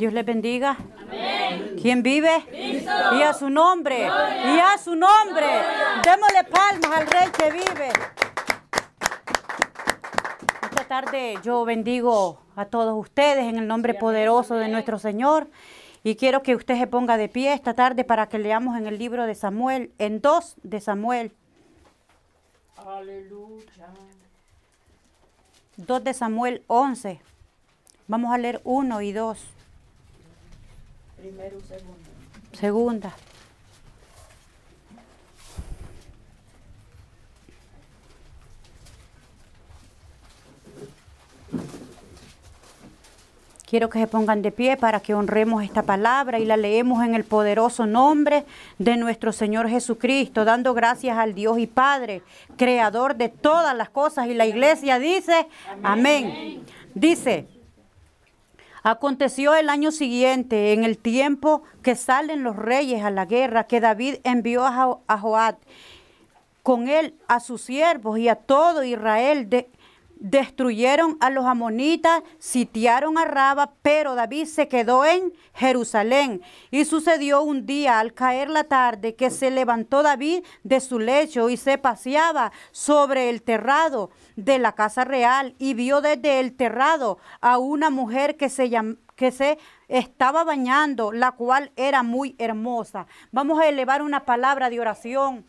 Dios les bendiga. Amén. ¿Quién vive? Y a su nombre. Y a su nombre. Démosle palmas al rey que vive. Esta tarde yo bendigo a todos ustedes en el nombre poderoso de nuestro Señor. Y quiero que usted se ponga de pie esta tarde para que leamos en el libro de Samuel, en dos de Samuel. Aleluya. 2 de Samuel 11. Vamos a leer 1 y 2. Primero, segundo. Segunda. Quiero que se pongan de pie para que honremos esta palabra y la leemos en el poderoso nombre de nuestro Señor Jesucristo, dando gracias al Dios y Padre, creador de todas las cosas. Y la iglesia dice, amén. Dice, aconteció el año siguiente, en el tiempo que salen los reyes a la guerra, que David envió a Joab con él a sus siervos y a todo Israel de destruyeron a los amonitas, sitiaron a Raba, pero David se quedó en Jerusalén. Y sucedió un día al caer la tarde que se levantó David de su lecho y se paseaba sobre el terrado de la casa real y vio desde el terrado a una mujer que se que se estaba bañando, la cual era muy hermosa. Vamos a elevar una palabra de oración.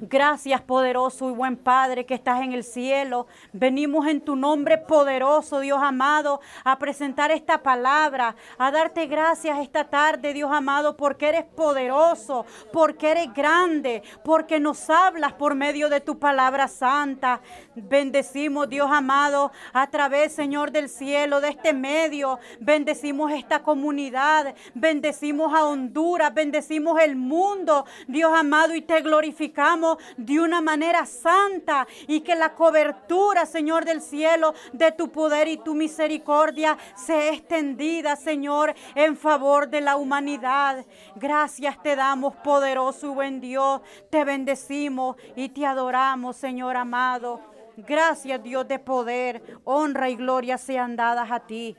Gracias, poderoso y buen Padre que estás en el cielo. Venimos en tu nombre poderoso, Dios amado, a presentar esta palabra, a darte gracias esta tarde, Dios amado, porque eres poderoso, porque eres grande, porque nos hablas por medio de tu palabra santa. Bendecimos, Dios amado, a través, Señor del cielo, de este medio. Bendecimos esta comunidad, bendecimos a Honduras, bendecimos el mundo, Dios amado, y te glorificamos de una manera santa y que la cobertura, Señor del cielo, de tu poder y tu misericordia sea extendida, Señor, en favor de la humanidad. Gracias te damos, poderoso y buen Dios. Te bendecimos y te adoramos, Señor amado. Gracias, Dios de poder, honra y gloria sean dadas a ti.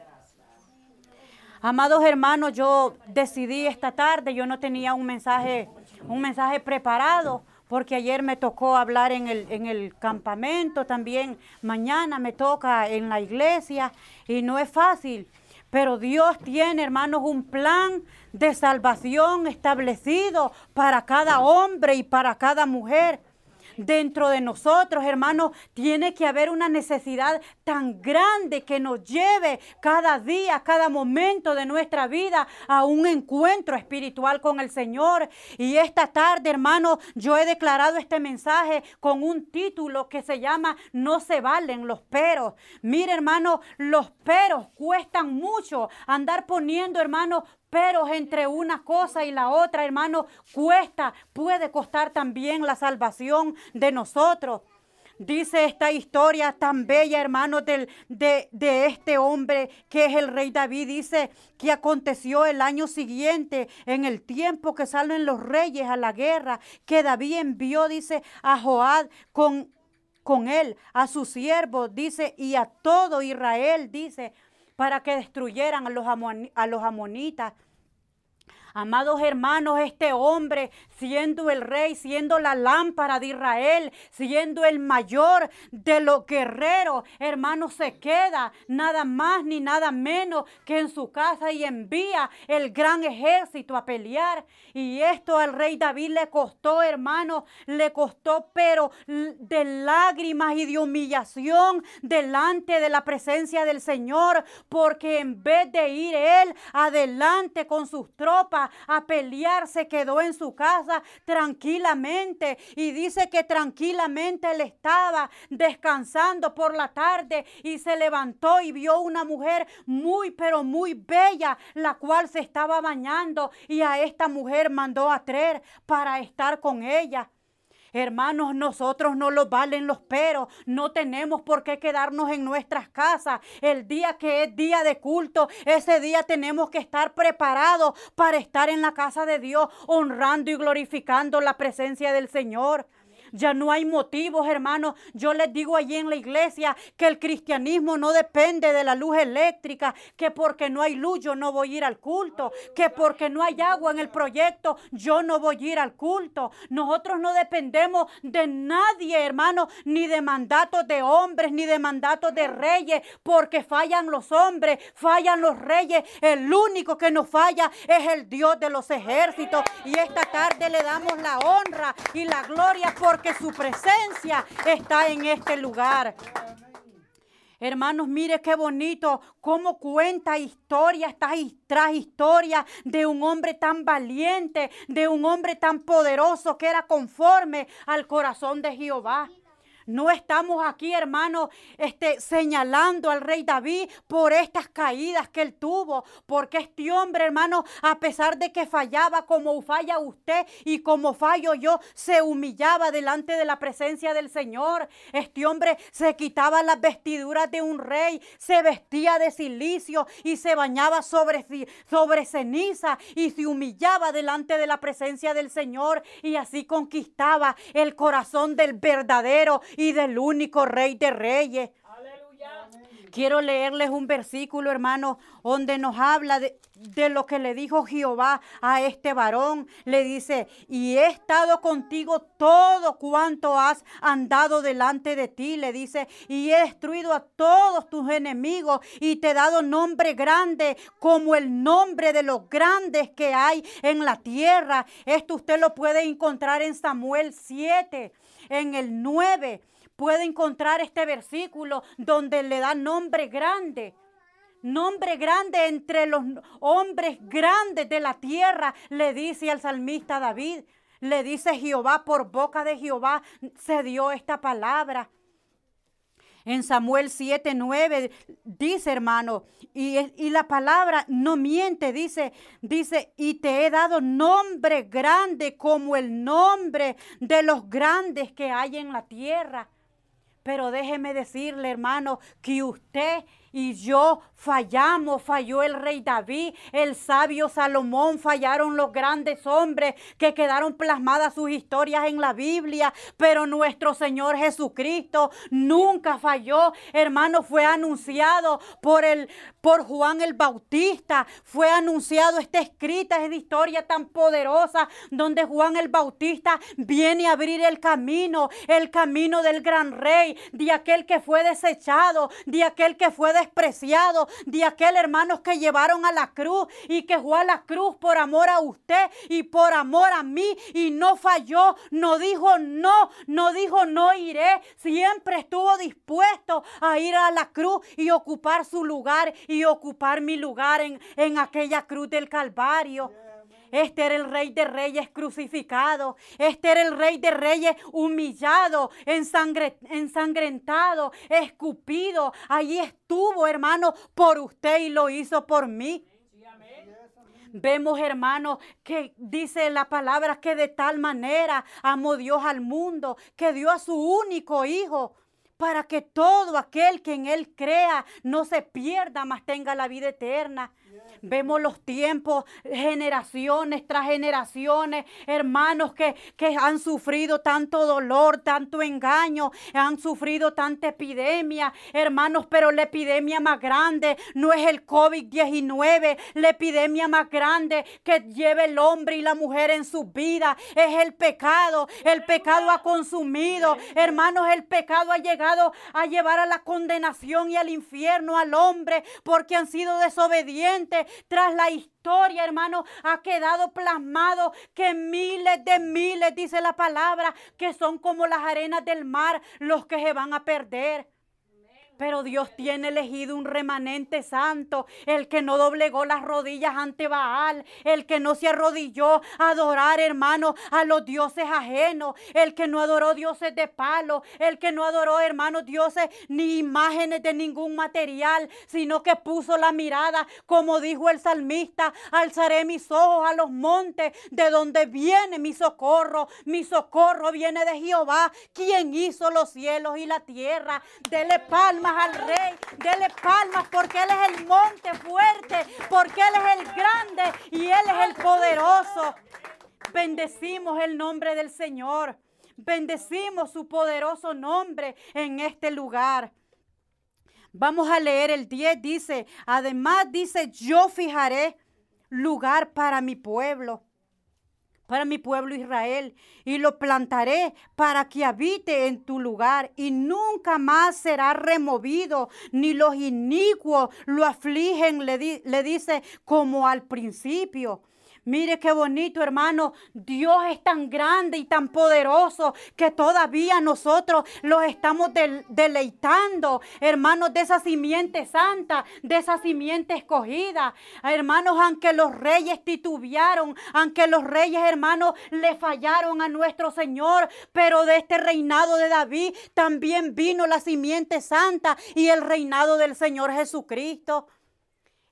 Amados hermanos, yo decidí esta tarde, yo no tenía un mensaje, un mensaje preparado, porque ayer me tocó hablar en el, en el campamento también, mañana me toca en la iglesia y no es fácil. Pero Dios tiene, hermanos, un plan de salvación establecido para cada hombre y para cada mujer dentro de nosotros, hermanos, tiene que haber una necesidad tan grande que nos lleve cada día, cada momento de nuestra vida a un encuentro espiritual con el Señor. Y esta tarde, hermanos, yo he declarado este mensaje con un título que se llama No se valen los peros. Mire, hermano, los peros cuestan mucho andar poniendo, hermanos, pero entre una cosa y la otra, hermano, cuesta, puede costar también la salvación de nosotros. Dice esta historia tan bella, hermano, de, de, este hombre que es el rey David. Dice que aconteció el año siguiente, en el tiempo que salen los reyes a la guerra, que David envió, dice, a Joab con, con él, a sus siervos, dice, y a todo Israel, dice, para que destruyeran a los, a los amonitas. Amados hermanos, este hombre, siendo el rey, siendo la lámpara de Israel, siendo el mayor de los guerreros, hermano, se queda nada más ni nada menos que en su casa y envía el gran ejército a pelear. Y esto al rey David le costó, hermano, le costó, pero de lágrimas y de humillación delante de la presencia del Señor, porque en vez de ir él adelante con sus tropas, a pelear, se quedó en su casa tranquilamente y dice que tranquilamente él estaba descansando por la tarde y se levantó y vio una mujer muy pero muy bella, la cual se estaba bañando y a esta mujer mandó a traer para estar con ella. Hermanos, nosotros no lo valen los peros. No tenemos por qué quedarnos en nuestras casas. El día que es día de culto, ese día tenemos que estar preparados para estar en la casa de Dios, honrando y glorificando la presencia del Señor. Ya no hay motivos, hermanos. Yo les digo allí en la iglesia que el cristianismo no depende de la luz eléctrica, que porque no hay luz yo no voy a ir al culto, que porque no hay agua en el proyecto yo no voy a ir al culto. Nosotros no dependemos de nadie, hermano, ni de mandatos de hombres, ni de mandatos de reyes, porque fallan los hombres, fallan los reyes. El único que nos falla es el Dios de los ejércitos. Y esta tarde le damos la honra y la gloria porque su presencia está en este lugar. Hermanos, mire qué bonito cómo cuenta historia tras historia de un hombre tan valiente, de un hombre tan poderoso que era conforme al corazón de Jehová. No estamos aquí, hermano, este, señalando al rey David por estas caídas que él tuvo, porque este hombre, hermano, a pesar de que fallaba como falla usted y como fallo yo, se humillaba delante de la presencia del Señor. Este hombre se quitaba las vestiduras de un rey, se vestía de silicio y se bañaba sobre, sobre ceniza y se humillaba delante de la presencia del Señor y así conquistaba el corazón del verdadero y del único rey de reyes. Quiero leerles un versículo, hermano, donde nos habla de, de, lo que le dijo Jehová a este varón. Le dice, y he estado contigo todo cuanto has andado delante de ti. Le dice, y he destruido a todos tus enemigos y te he dado nombre grande como el nombre de los grandes que hay en la tierra. Esto usted lo puede encontrar en Samuel 7, en el 9 puede encontrar este versículo donde le da nombre grande. Nombre grande entre los hombres grandes de la tierra, le dice al salmista David. Le dice Jehová, por boca de Jehová se dio esta palabra. En Samuel 7, 9 dice, hermano, y, y, la palabra no miente, dice, dice, y te he dado nombre grande como el nombre de los grandes que hay en la tierra. Pero déjeme decirle, hermano, que usted y yo fallamos, falló el rey David, el sabio Salomón, fallaron los grandes hombres que quedaron plasmadas sus historias en la Biblia, pero nuestro Señor Jesucristo nunca falló, hermano, fue anunciado por el por Juan el Bautista, fue anunciado esta escrita, esta historia tan poderosa donde Juan el Bautista viene a abrir el camino, el camino del gran rey, de aquel que fue desechado, de aquel que fue despreciado, de aquel hermanos que llevaron a la cruz y que fue a la cruz por amor a usted y por amor a mí y no falló, no dijo no, no dijo no iré, siempre estuvo dispuesto a ir a la cruz y ocupar su lugar y ocupar mi lugar en, en aquella cruz del Calvario. Este era el rey de reyes crucificado. Este era el rey de reyes humillado, ensangrentado, escupido. Allí estuvo, hermano, por usted y lo hizo por mí. Vemos, hermano, que dice la palabra que de tal manera amó Dios al mundo, que dio a su único hijo para que todo aquel que en él crea no se pierda, mas tenga la vida eterna. Vemos los tiempos, generaciones tras generaciones, hermanos que, que han sufrido tanto dolor, tanto engaño, han sufrido tanta epidemia, hermanos, pero la epidemia más grande no es el COVID-19, la epidemia más grande que lleva el hombre y la mujer en su vida es el pecado. El pecado ha consumido, hermanos, el pecado ha llegado a llevar a la condenación y al infierno al hombre porque han sido desobedientes tras la historia, hermano, ha quedado plasmado que miles de miles, dice la palabra, que son como las arenas del mar, los que se van a perder. Pero Dios tiene elegido un remanente santo, el que no doblegó las rodillas ante Baal, el que no se arrodilló a adorar, hermano, a los dioses ajenos, el que no adoró dioses de palo, el que no adoró, hermano, dioses ni imágenes de ningún material, sino que puso la mirada, como dijo el salmista, alzaré mis ojos a los montes, de donde viene mi socorro, mi socorro viene de Jehová, quien hizo los cielos y la tierra, dele palma al Rey. Dele palmas porque Él es el monte fuerte, porque Él es el grande y Él es el poderoso. Bendecimos el nombre del Señor. Bendecimos su poderoso nombre en este lugar. Vamos a leer el 10, dice, además dice, yo fijaré lugar para mi pueblo para mi pueblo Israel, y lo plantaré para que habite en tu lugar, y nunca más será removido, ni los inicuos lo afligen, le, le dice como al principio. Mire qué bonito, hermano. Dios es tan grande y tan poderoso que todavía nosotros los estamos deleitando, hermanos, de esa simiente santa, de esa simiente escogida. Hermanos, aunque los reyes titubearon, aunque los reyes, hermanos, le fallaron a nuestro Señor, pero de este reinado de David también vino la simiente santa y el reinado del Señor Jesucristo.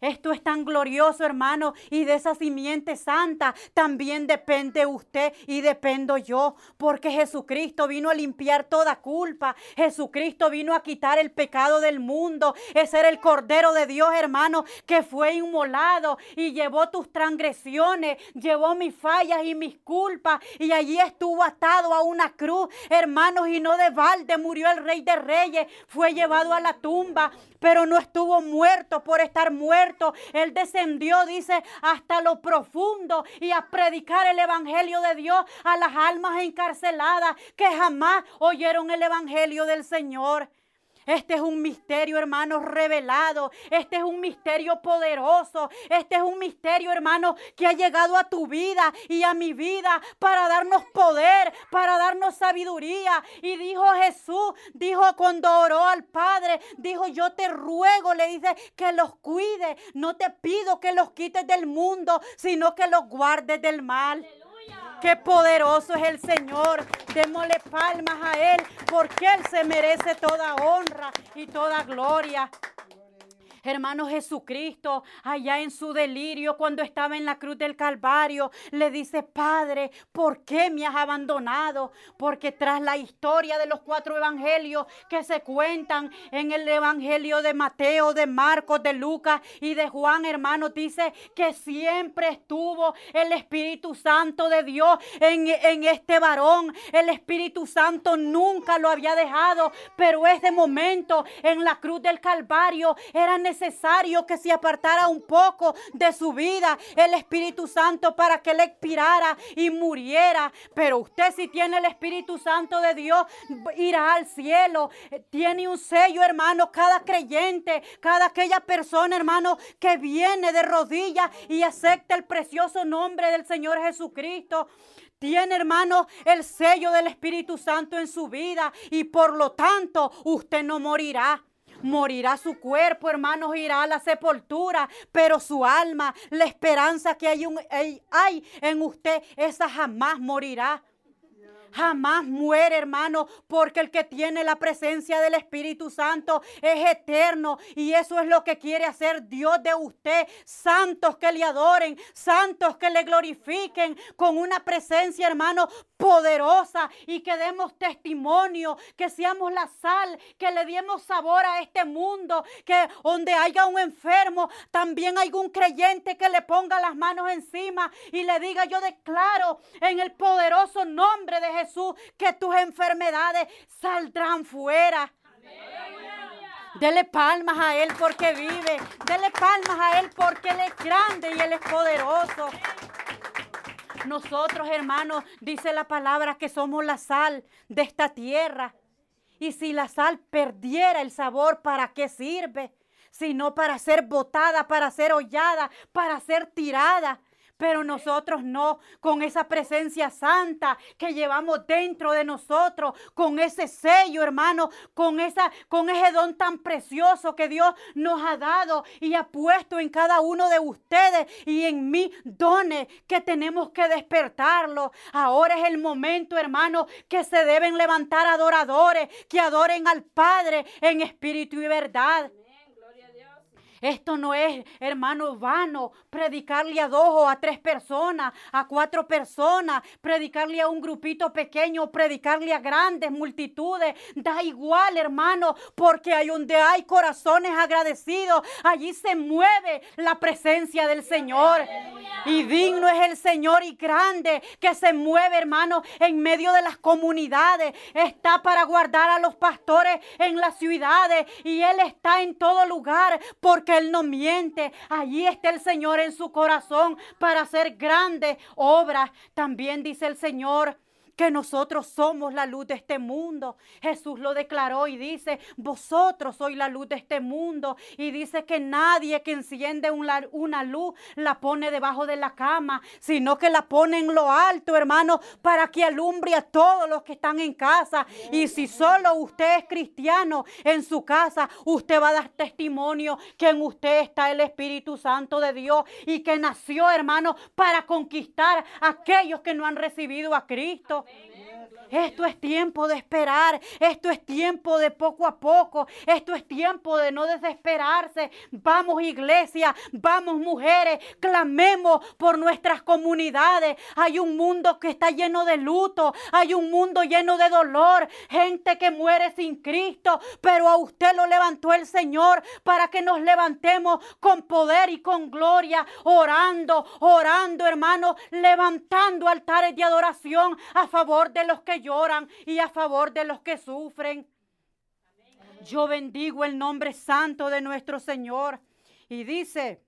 Esto es tan glorioso, hermano, y de esa simiente santa también depende usted y dependo yo, porque Jesucristo vino a limpiar toda culpa. Jesucristo vino a quitar el pecado del mundo. Ese era el Cordero de Dios, hermano, que fue inmolado y llevó tus transgresiones, llevó mis fallas y mis culpas, y allí estuvo atado a una cruz, hermanos, y no de balde murió el Rey de Reyes, fue llevado a la tumba, pero no estuvo muerto por estar muerto. Él descendió, dice, hasta lo profundo y a predicar el Evangelio de Dios a las almas encarceladas que jamás oyeron el Evangelio del Señor. Este es un misterio, hermano, revelado. Este es un misterio poderoso. Este es un misterio, hermano, que ha llegado a tu vida y a mi vida para darnos poder, para darnos sabiduría. Y dijo Jesús, dijo cuando oró al Padre, dijo, yo te ruego, le dice, que los cuide. No te pido que los quites del mundo, sino que los guardes del mal. Qué poderoso es el Señor. Démosle palmas a Él porque Él se merece toda honra y toda gloria. Hermano Jesucristo, allá en su delirio, cuando estaba en la cruz del Calvario, le dice, Padre, ¿por qué me has abandonado? Porque tras la historia de los cuatro evangelios que se cuentan en el evangelio de Mateo, de Marcos, de Lucas y de Juan, hermano, dice que siempre estuvo el Espíritu Santo de Dios en, en este varón. El Espíritu Santo nunca lo había dejado, pero ese momento en la cruz del Calvario era necesario necesario que se apartara un poco de su vida el Espíritu Santo para que le expirara y muriera. Pero usted si tiene el Espíritu Santo de Dios, irá al cielo. Tiene un sello, hermano, cada creyente, cada aquella persona, hermano, que viene de rodillas y acepta el precioso nombre del Señor Jesucristo tiene, hermano, el sello del Espíritu Santo en su vida y por lo tanto usted no morirá. Morirá su cuerpo, hermanos, irá a la sepultura, pero su alma, la esperanza que hay, hay en usted, esa jamás morirá jamás muere, hermano, porque el que tiene la presencia del Espíritu Santo es eterno y eso es lo que quiere hacer Dios de usted. Santos que le adoren, santos que le glorifiquen con una presencia, hermano, poderosa y que demos testimonio, que seamos la sal, que le demos sabor a este mundo, que donde haya un enfermo, también hay un creyente que le ponga las manos encima y le diga, yo declaro en el poderoso nombre de Jesús que tus enfermedades saldrán fuera. Dele palmas a Él porque vive. Dele palmas a Él porque Él es grande y Él es poderoso. Nosotros, hermanos, dice la palabra que somos la sal de esta tierra. Y si la sal perdiera el sabor, ¿para qué sirve? Sino para ser botada, para ser hollada, para ser tirada. Pero nosotros no, con esa presencia santa que llevamos dentro de nosotros, con ese sello, hermano, con esa con ese don tan precioso que Dios nos ha dado y ha puesto en cada uno de ustedes y en mí dones que tenemos que despertarlo. Ahora es el momento, hermano, que se deben levantar adoradores que adoren al Padre en espíritu y verdad. Esto no es, hermano, vano predicarle a dos o a tres personas, a cuatro personas, predicarle a un grupito pequeño, predicarle a grandes multitudes. Da igual, hermano, porque hay donde hay corazones agradecidos, allí se mueve la presencia del Señor. Y digno es el Señor y grande que se mueve, hermano, en medio de las comunidades. Está para guardar a los pastores en las ciudades. Y Él está en todo lugar porque Él no miente. Allí está el Señor en su corazón para hacer grandes obras. También dice el Señor que nosotros somos la luz de este mundo. Jesús lo declaró y dice, vosotros sois la luz de este mundo. Y dice que nadie que enciende una, una luz la pone debajo de la cama, sino que la pone en lo alto, hermano, para que alumbre a todos los que están en casa. Y si solo usted es cristiano en su casa, usted va a dar testimonio que en usted está el Espíritu Santo de Dios y que nació, hermano, para conquistar a aquellos que no han recibido a Cristo. Esto es tiempo de esperar. Esto es tiempo de poco a poco. Esto es tiempo de no desesperarse. Vamos iglesia, vamos mujeres, clamemos por nuestras comunidades. Hay un mundo que está lleno de luto. Hay un mundo lleno de dolor. Gente que muere sin Cristo. Pero a usted lo levantó el Señor para que nos levantemos con poder y con gloria. Orando, orando hermanos. Levantando altares de adoración a favor de los que lloran y a favor de los que sufren. Yo bendigo el nombre santo de nuestro Señor. Y dice,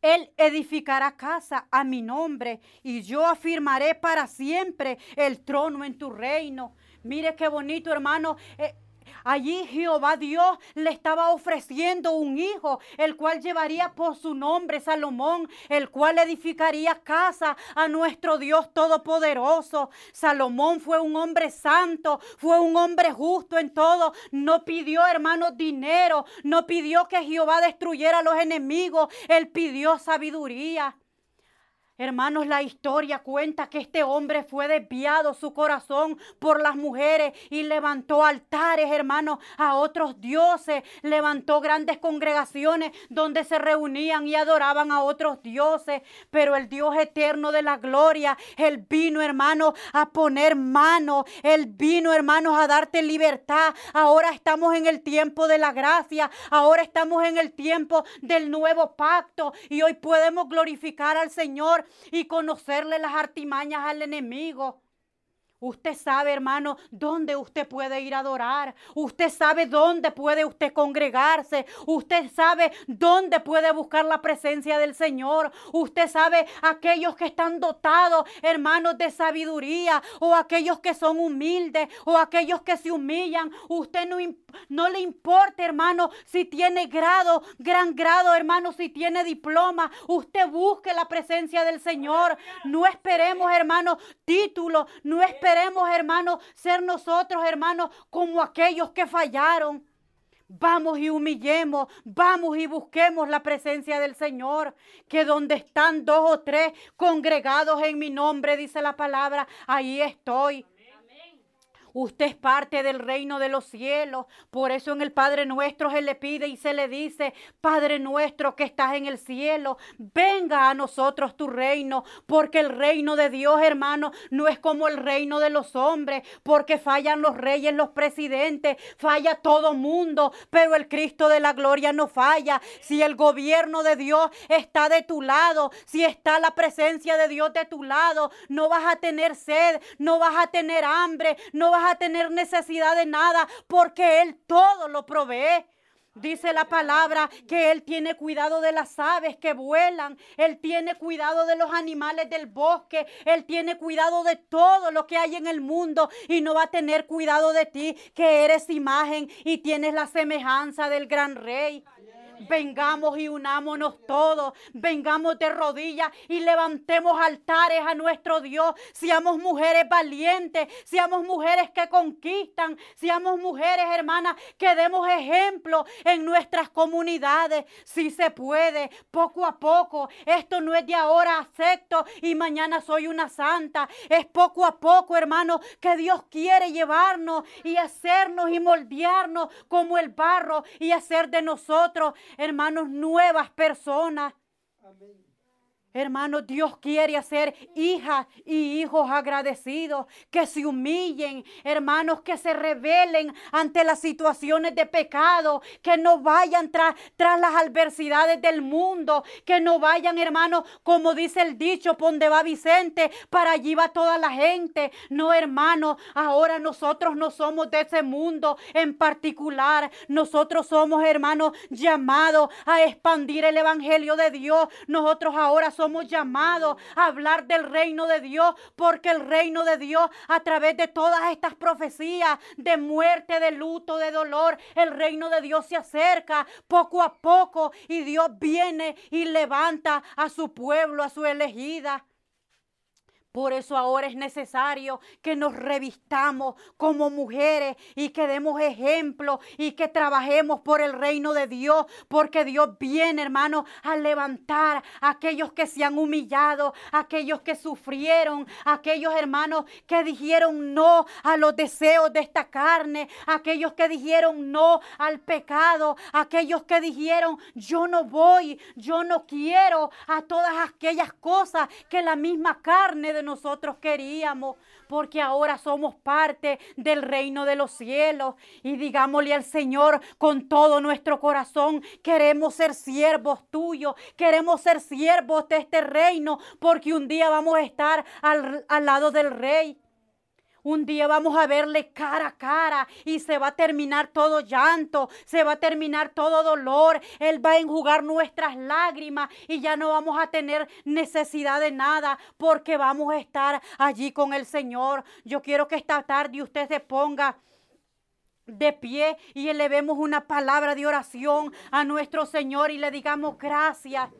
Él edificará casa a mi nombre y yo afirmaré para siempre el trono en tu reino. Mire qué bonito, hermano. Eh, Allí Jehová Dios le estaba ofreciendo un hijo, el cual llevaría por su nombre Salomón, el cual edificaría casa a nuestro Dios Todopoderoso. Salomón fue un hombre santo, fue un hombre justo en todo. No pidió, hermanos, dinero, no pidió que Jehová destruyera a los enemigos, él pidió sabiduría. Hermanos, la historia cuenta que este hombre fue desviado su corazón por las mujeres y levantó altares, hermanos, a otros dioses. Levantó grandes congregaciones donde se reunían y adoraban a otros dioses. Pero el Dios eterno de la gloria, Él vino, hermanos, a poner mano. Él vino, hermanos, a darte libertad. Ahora estamos en el tiempo de la gracia. Ahora estamos en el tiempo del nuevo pacto. Y hoy podemos glorificar al Señor y conocerle las artimañas al enemigo. Usted sabe, hermano, dónde usted puede ir a adorar. Usted sabe dónde puede usted congregarse. Usted sabe dónde puede buscar la presencia del Señor. Usted sabe aquellos que están dotados, hermanos, de sabiduría o aquellos que son humildes o aquellos que se humillan. Usted no, no le importa, hermano, si tiene grado, gran grado, hermano, si tiene diploma. Usted busque la presencia del Señor. No esperemos, hermano, título. No esperemos Queremos, hermanos, ser nosotros, hermanos, como aquellos que fallaron. Vamos y humillemos, vamos y busquemos la presencia del Señor, que donde están dos o tres congregados en mi nombre, dice la palabra, ahí estoy. Usted es parte del reino de los cielos. Por eso en el Padre nuestro se le pide y se le dice, Padre nuestro que estás en el cielo, venga a nosotros tu reino, porque el reino de Dios, hermano, no es como el reino de los hombres, porque fallan los reyes, los presidentes, falla todo mundo, pero el Cristo de la gloria no falla. Si el gobierno de Dios está de tu lado, si está la presencia de Dios de tu lado, no vas a tener sed, no vas a tener hambre, no vas a a tener necesidad de nada porque Él todo lo provee. Dice la palabra que Él tiene cuidado de las aves que vuelan, Él tiene cuidado de los animales del bosque, Él tiene cuidado de todo lo que hay en el mundo y no va a tener cuidado de ti que eres imagen y tienes la semejanza del gran rey. Vengamos y unámonos todos. Vengamos de rodillas y levantemos altares a nuestro Dios. Seamos mujeres valientes. Seamos mujeres que conquistan. Seamos mujeres, hermanas, que demos ejemplo en nuestras comunidades. Si se puede, poco a poco. Esto no es de ahora acepto y mañana soy una santa. Es poco a poco, hermanos, que Dios quiere llevarnos y hacernos y moldearnos como el barro y hacer de nosotros hermanos, nuevas personas. Hermano, Dios quiere hacer hijas y hijos agradecidos, que se humillen, hermanos, que se rebelen ante las situaciones de pecado, que no vayan tras, las adversidades del mundo, que no vayan, hermanos, como dice el dicho, donde va Vicente, para allí va toda la gente. No, hermano, ahora nosotros no somos de ese mundo en particular. Nosotros somos, hermanos, llamados a expandir el Evangelio de Dios. Nosotros ahora somos llamados a hablar del reino de Dios, porque el reino de Dios, a través de todas estas profecías de muerte, de luto, de dolor, el reino de Dios se acerca poco a poco y Dios viene y levanta a su pueblo, a su elegida. Por eso ahora es necesario que nos revistamos como mujeres y que demos ejemplo y que trabajemos por el reino de Dios, porque Dios viene, hermano, a levantar a aquellos que se han humillado, aquellos que sufrieron, aquellos hermanos que dijeron no a los deseos de esta carne, aquellos que dijeron no al pecado, aquellos que dijeron yo no voy, yo no quiero a todas aquellas cosas que la misma carne de nosotros queríamos, porque ahora somos parte del reino de los cielos. Y digámosle al Señor con todo nuestro corazón, queremos ser siervos tuyos, queremos ser siervos de este reino, porque un día vamos a estar al, al lado del rey. Un día vamos a verle cara a cara y se va a terminar todo llanto, se va a terminar todo dolor. Él va a enjugar nuestras lágrimas y ya no vamos a tener necesidad de nada porque vamos a estar allí con el Señor. Yo quiero que esta tarde usted se ponga de pie y elevemos una palabra de oración a nuestro Señor y le digamos gracias.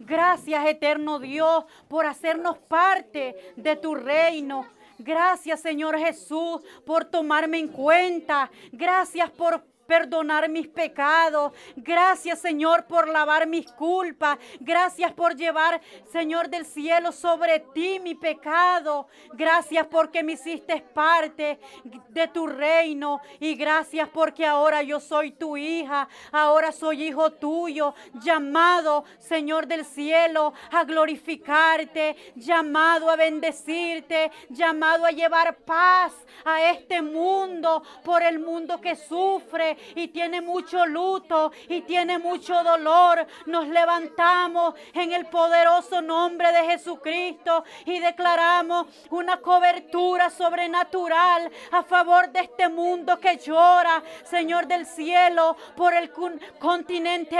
Gracias eterno Dios por hacernos parte de tu reino. Gracias Señor Jesús por tomarme en cuenta. Gracias por perdonar mis pecados. Gracias, Señor, por lavar mis culpas. Gracias por llevar, Señor del cielo, sobre ti mi pecado. Gracias porque me hiciste parte de tu reino. Y gracias porque ahora yo soy tu hija. Ahora soy hijo tuyo. Llamado, Señor del cielo, a glorificarte. Llamado a bendecirte. Llamado a llevar paz a este mundo. Por el mundo que sufre y tiene mucho luto y tiene mucho dolor, nos levantamos en el poderoso nombre de Jesucristo y declaramos una cobertura sobrenatural a favor de este mundo que llora, Señor del cielo, por el continente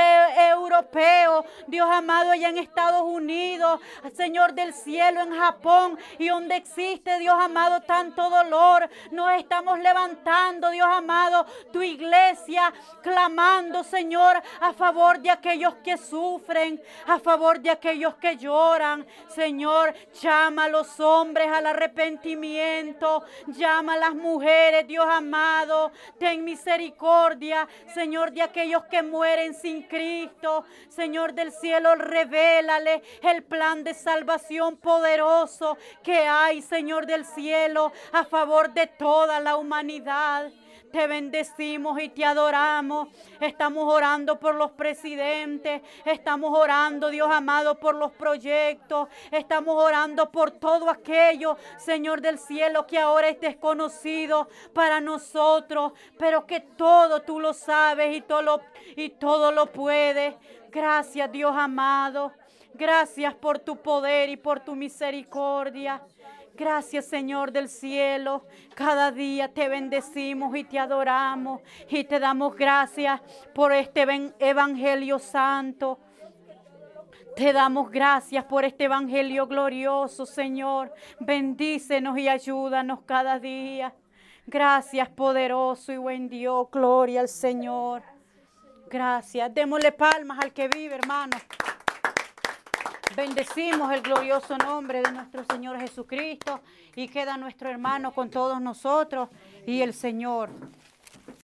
europeo, Dios amado, allá en Estados Unidos, Señor del cielo, en Japón y donde existe, Dios amado, tanto dolor, nos estamos levantando, Dios amado, tu iglesia clamando, Señor, a favor de aquellos que sufren, a favor de aquellos que lloran. Señor, llama a los hombres al arrepentimiento, llama a las mujeres, Dios amado, ten misericordia, Señor, de aquellos que mueren sin Cristo. Señor del cielo, revélale el plan de salvación poderoso que hay, Señor del cielo, a favor de toda la humanidad. Te bendecimos y te adoramos. Estamos orando por los presidentes. Estamos orando, Dios amado, por los proyectos. Estamos orando por todo aquello, Señor del cielo, que ahora es desconocido para nosotros. Pero que todo tú lo sabes y todo lo, y todo lo puedes. Gracias, Dios amado. Gracias por tu poder y por tu misericordia. Gracias Señor del cielo. Cada día te bendecimos y te adoramos y te damos gracias por este Evangelio Santo. Te damos gracias por este Evangelio glorioso, Señor. Bendícenos y ayúdanos cada día. Gracias, poderoso y buen Dios. Gloria al Señor. Gracias. Démosle palmas al que vive, hermano. Bendecimos el glorioso nombre de nuestro Señor Jesucristo y queda nuestro hermano con todos nosotros y el Señor